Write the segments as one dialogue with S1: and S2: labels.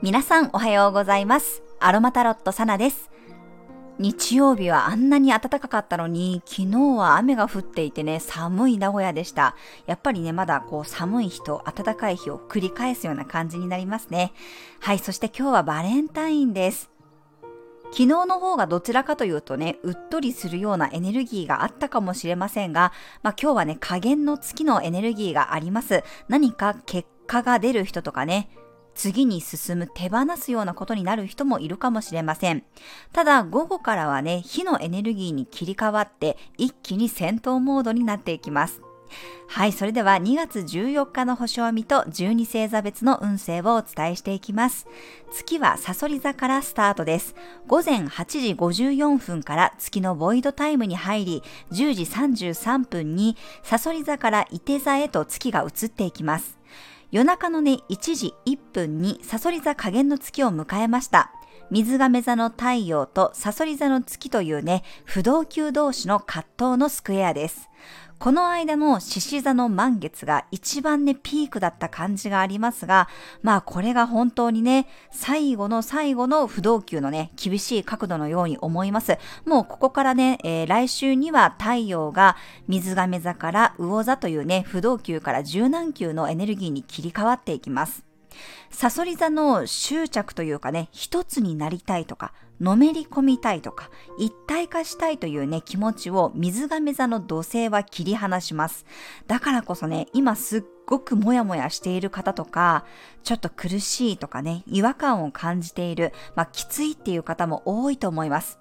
S1: 皆さんおはようございますアロマタロットサナです日曜日はあんなに暖かかったのに、昨日は雨が降っていてね、寒い名古屋でした。やっぱりね、まだこう寒い日と暖かい日を繰り返すような感じになりますね。はい、そして今日はバレンタインです。昨日の方がどちらかというとね、うっとりするようなエネルギーがあったかもしれませんが、まあ今日はね、加減の月のエネルギーがあります。何か結果が出る人とかね、次に進む手放すようなことになる人もいるかもしれません。ただ午後からはね、火のエネルギーに切り替わって一気に戦闘モードになっていきます。はい、それでは2月14日の星を見と12星座別の運勢をお伝えしていきます。月はサソリ座からスタートです。午前8時54分から月のボイドタイムに入り、10時33分にサソリ座から伊手座へと月が移っていきます。夜中のね、1時1分にサソリ座加減の月を迎えました。水亀座の太陽とサソリ座の月というね、不動級同士の葛藤のスクエアです。この間の獅子座の満月が一番ね、ピークだった感じがありますが、まあこれが本当にね、最後の最後の不動級のね、厳しい角度のように思います。もうここからね、えー、来週には太陽が水亀座から魚座というね、不動級から柔軟級のエネルギーに切り替わっていきます。サソリ座の執着というかね、一つになりたいとか、のめり込みたいとか、一体化したいというね、気持ちを水亀座の土星は切り離します。だからこそね、今すっごくモヤモヤしている方とか、ちょっと苦しいとかね、違和感を感じている、まあきついっていう方も多いと思います。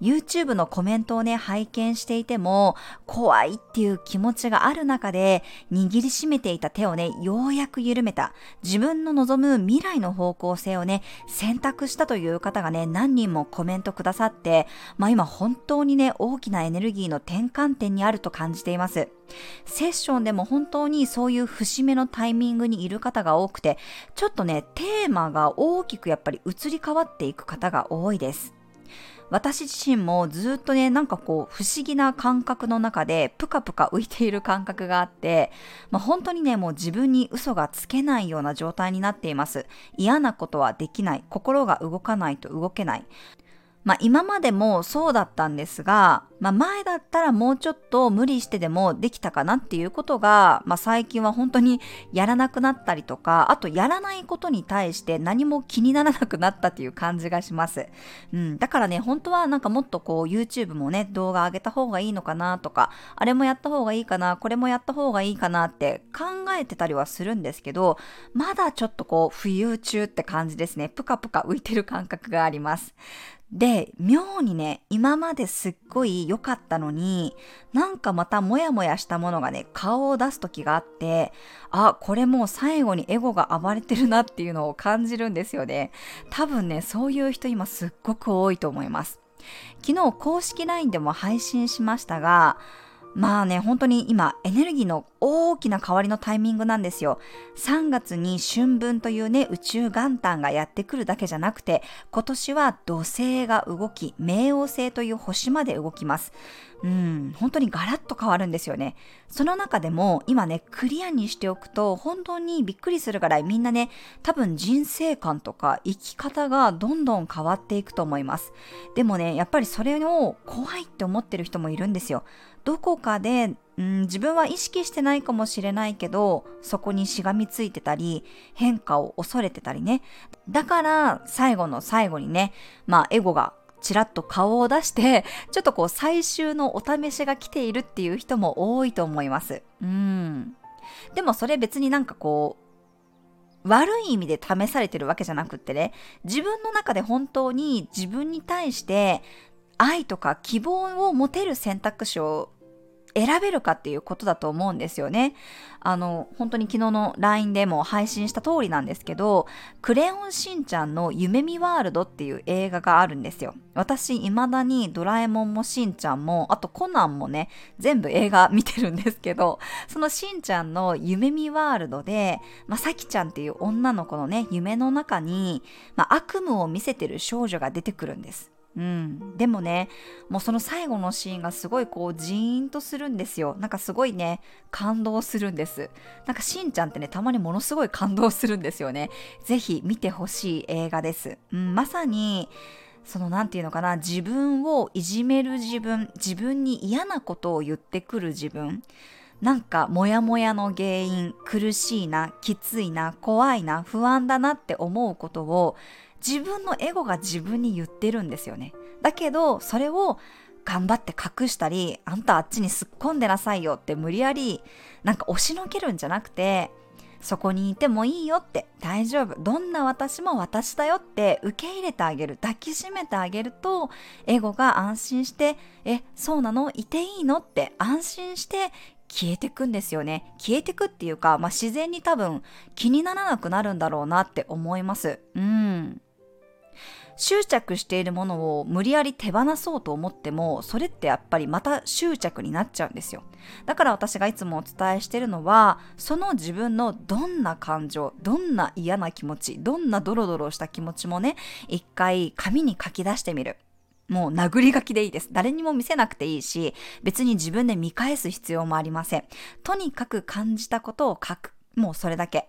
S1: YouTube のコメントをね、拝見していても、怖いっていう気持ちがある中で、握りしめていた手をね、ようやく緩めた。自分の望む未来の方向性をね、選択したという方がね、何人もコメントくださって、まあ今本当にね、大きなエネルギーの転換点にあると感じています。セッションでも本当にそういう節目のタイミングにいる方が多くて、ちょっとね、テーマが大きくやっぱり移り変わっていく方が多いです。私自身もずっとね、なんかこう、不思議な感覚の中で、ぷかぷか浮いている感覚があって、まあ、本当にね、もう自分に嘘がつけないような状態になっています。嫌なことはできない。心が動かないと動けない。まあ今までもそうだったんですが、まあ前だったらもうちょっと無理してでもできたかなっていうことが、まあ最近は本当にやらなくなったりとか、あとやらないことに対して何も気にならなくなったっていう感じがします。うん。だからね、本当はなんかもっとこう YouTube もね、動画上げた方がいいのかなとか、あれもやった方がいいかな、これもやった方がいいかなって考えてたりはするんですけど、まだちょっとこう浮遊中って感じですね。ぷかぷか浮いてる感覚があります。で、妙にね、今まですっごい良かったのに、なんかまたモヤモヤしたものがね、顔を出す時があって、あ、これもう最後にエゴが暴れてるなっていうのを感じるんですよね。多分ね、そういう人今すっごく多いと思います。昨日公式 LINE でも配信しましたが、まあね、本当に今、エネルギーの大きな変わりのタイミングなんですよ。3月に春分というね、宇宙元旦がやってくるだけじゃなくて、今年は土星が動き、冥王星という星まで動きます。うん、本当にガラッと変わるんですよね。その中でも今ね、クリアにしておくと本当にびっくりするぐらいみんなね、多分人生観とか生き方がどんどん変わっていくと思います。でもね、やっぱりそれを怖いって思ってる人もいるんですよ。どこかで、うん、自分は意識してないかもしれないけど、そこにしがみついてたり、変化を恐れてたりね。だから最後の最後にね、まあエゴがちらっと顔を出して、ちょっとこう最終のお試しが来ているっていう人も多いと思います。うん。でもそれ別になんかこう、悪い意味で試されてるわけじゃなくってね、自分の中で本当に自分に対して愛とか希望を持てる選択肢を選べるかっていうことだと思うんですよね。あの、本当に昨日の LINE でも配信した通りなんですけど、クレヨンしんちゃんの夢見ワールドっていう映画があるんですよ。私、未だにドラえもんもしんちゃんも、あとコナンもね、全部映画見てるんですけど、そのしんちゃんの夢見ワールドで、まさきちゃんっていう女の子のね、夢の中に、まあ、悪夢を見せてる少女が出てくるんです。うん、でもねもうその最後のシーンがすごいこうジーンとするんですよ。なんかすごいね感動するんです。なんかしんちゃんってねたまにものすごい感動するんですよね。ぜひ見てほしい映画です、うん、まさにその何て言うのかな自分をいじめる自分自分に嫌なことを言ってくる自分。なんかモヤモヤの原因苦しいなきついな怖いな不安だなって思うことを自分のエゴが自分に言ってるんですよねだけどそれを頑張って隠したりあんたあっちにすっ込んでなさいよって無理やりなんか押しのけるんじゃなくてそこにいてもいいよって大丈夫どんな私も私だよって受け入れてあげる抱きしめてあげるとエゴが安心してえそうなの？いていいの？って安心して消えてくんですよね。消えてくっていうか、まあ、自然に多分気にならなくなるんだろうなって思います。うん。執着しているものを無理やり手放そうと思っても、それってやっぱりまた執着になっちゃうんですよ。だから私がいつもお伝えしているのは、その自分のどんな感情、どんな嫌な気持ち、どんなドロドロした気持ちもね、一回紙に書き出してみる。もう殴り書きでいいです。誰にも見せなくていいし、別に自分で見返す必要もありません。とにかく感じたことを書く。もうそれだけ。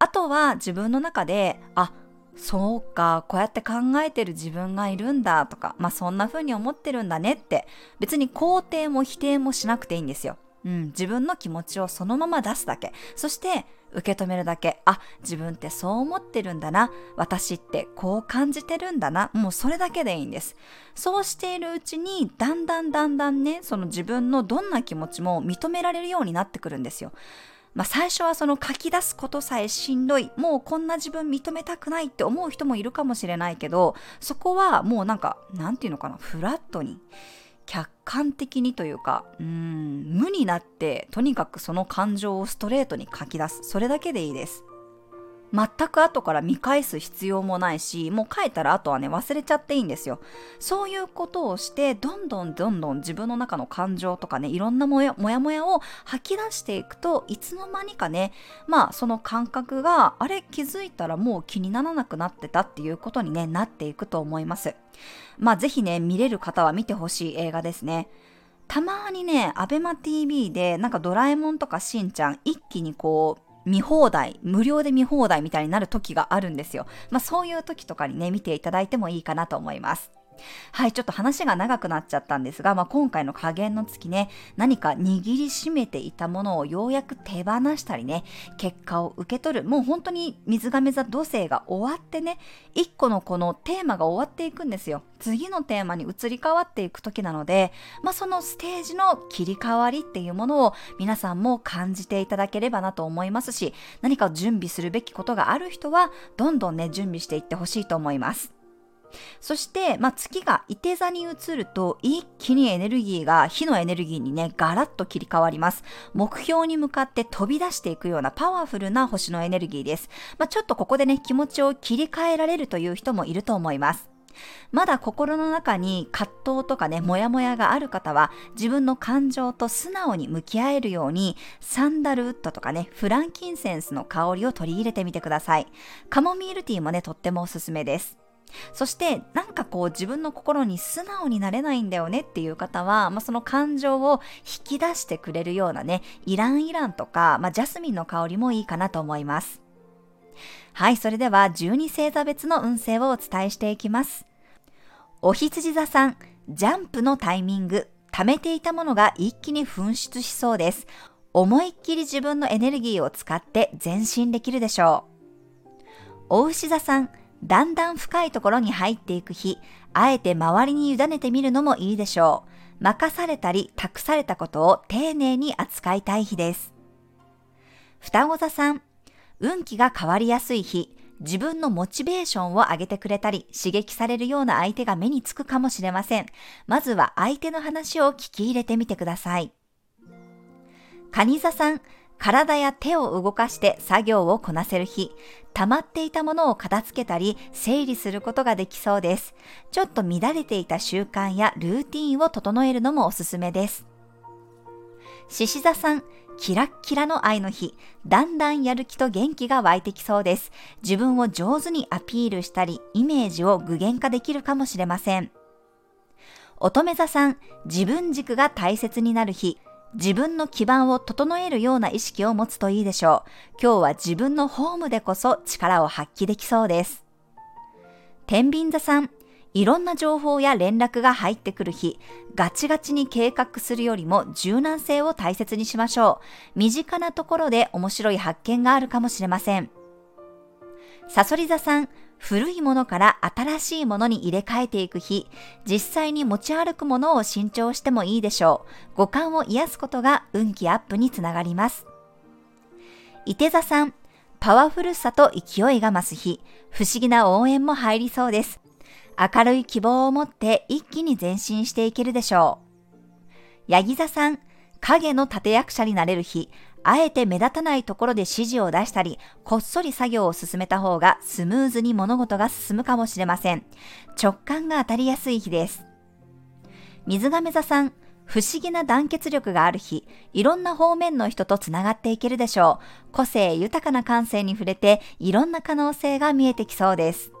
S1: あとは自分の中で、あ、そうか、こうやって考えてる自分がいるんだとか、まあそんな風に思ってるんだねって、別に肯定も否定もしなくていいんですよ。うん、自分の気持ちをそのまま出すだけ。そして受け止めるだけ。あ、自分ってそう思ってるんだな。私ってこう感じてるんだな。もうそれだけでいいんです。そうしているうちに、だんだんだんだんね、その自分のどんな気持ちも認められるようになってくるんですよ。まあ、最初はその書き出すことさえしんどい、もうこんな自分認めたくないって思う人もいるかもしれないけど、そこはもうなんか、なんていうのかな、フラットに。客観的にというかうん無になってとにかくその感情をストレートに書き出す。それだけでいいです。全く後から見返す必要もないし、もう書いたら後はね、忘れちゃっていいんですよ。そういうことをして、どんどんどんどん自分の中の感情とかね、いろんなもやもやもやを吐き出していくといつの間にかね、まあその感覚が、あれ気づいたらもう気にならなくなってたっていうことにね、なっていくと思います。まあぜひね、見れる方は見てほしい映画ですね。たまにね、アベマ TV でなんかドラえもんとかしんちゃん一気にこう見放題、無料で見放題みたいになる時があるんですよ。まあそういう時とかにね、見ていただいてもいいかなと思います。はい、ちょっと話が長くなっちゃったんですが、まあ、今回の加減の月ね、何か握りしめていたものをようやく手放したりね、結果を受け取る、もう本当に水亀座土星が終わってね、一個のこのテーマが終わっていくんですよ。次のテーマに移り変わっていく時なので、まあ、そのステージの切り替わりっていうものを皆さんも感じていただければなと思いますし、何か準備するべきことがある人は、どんどんね、準備していってほしいと思います。そして、まあ、月が伊手座に移ると一気にエネルギーが火のエネルギーにねガラッと切り替わります目標に向かって飛び出していくようなパワフルな星のエネルギーです、まあ、ちょっとここでね気持ちを切り替えられるという人もいると思いますまだ心の中に葛藤とかね、モヤモヤがある方は、自分の感情と素直に向き合えるように、サンダルウッドとかね、フランキンセンスの香りを取り入れてみてください。カモミールティーもね、とってもおすすめです。そしてなんかこう自分の心に素直になれないんだよねっていう方は、まあ、その感情を引き出してくれるようなねイランイランとか、まあ、ジャスミンの香りもいいかなと思います。はいそれでは12星座別の運勢をお伝えしていきます。お羊座さんジャンプのタイミング貯めていたものが一気に噴出しそうです。思いっきり自分のエネルギーを使って前進できるでしょう。お牛座さんだんだん深いところに入っていく日、あえて周りに委ねてみるのもいいでしょう。任されたり託されたことを丁寧に扱いたい日です。双子座さん、運気が変わりやすい日、自分のモチベーションを上げてくれたり、刺激されるような相手が目につくかもしれません。まずは相手の話を聞き入れてみてください。蟹座さん、体や手を動かして作業をこなせる日、溜まっていたものを片付けたり整理することができそうです。ちょっと乱れていた習慣やルーティンを整えるのもおすすめです。獅子座さん、キラッキラの愛の日、だんだんやる気と元気が湧いてきそうです。自分を上手にアピールしたり、イメージを具現化できるかもしれません。乙女座さん、自分軸が大切になる日。自分の基盤を整えるような意識を持つといいでしょう。今日は自分のホームでこそ力を発揮できそうです。天秤座さん、いろんな情報や連絡が入ってくる日、ガチガチに計画するよりも柔軟性を大切にしましょう。身近なところで面白い発見があるかもしれません。サソリ座さん、古いものから新しいものに入れ替えていく日、実際に持ち歩くものを新調してもいいでしょう。五感を癒すことが運気アップにつながります。伊手座さん、パワフルさと勢いが増す日、不思議な応援も入りそうです。明るい希望を持って一気に前進していけるでしょう。ヤギ座さん、影の立役者になれる日、あえて目立たないところで指示を出したり、こっそり作業を進めた方がスムーズに物事が進むかもしれません。直感が当たりやすい日です。水亀座さん、不思議な団結力がある日、いろんな方面の人とつながっていけるでしょう。個性豊かな感性に触れて、いろんな可能性が見えてきそうです。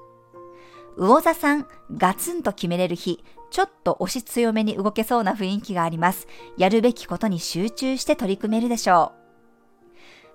S1: 魚座さん、ガツンと決めれる日、ちょっと押し強めに動けそうな雰囲気があります。やるべきことに集中して取り組めるでしょう。